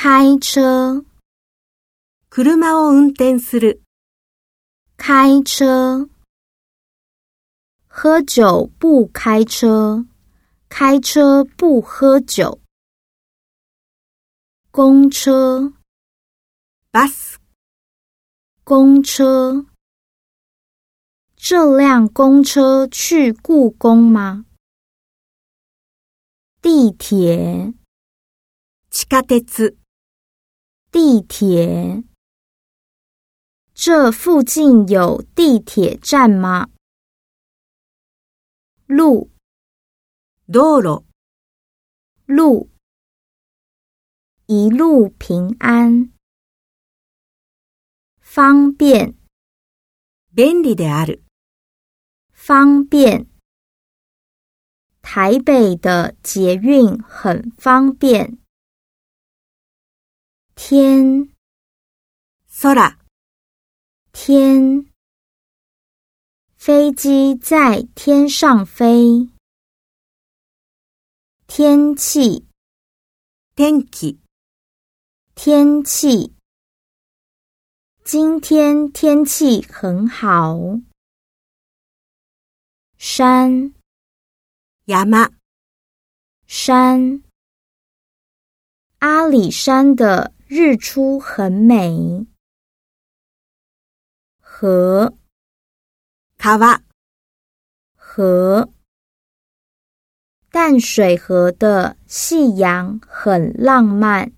开车，車を運転する。开车。喝酒不开车，开车不喝酒。公车，バス、公车。这辆公车去故宫吗？地铁，地下鉄、 地铁。这附近有地铁站吗？路，道路、路。一路平安，方便，便利である。方便。台北的捷运很方便。 天，sora，天，飞机在天上飞。天气，天气，天气。今天天气很好。山 y a 山，阿里山的。日出很美，河卡瓦河淡水河的夕阳很浪漫。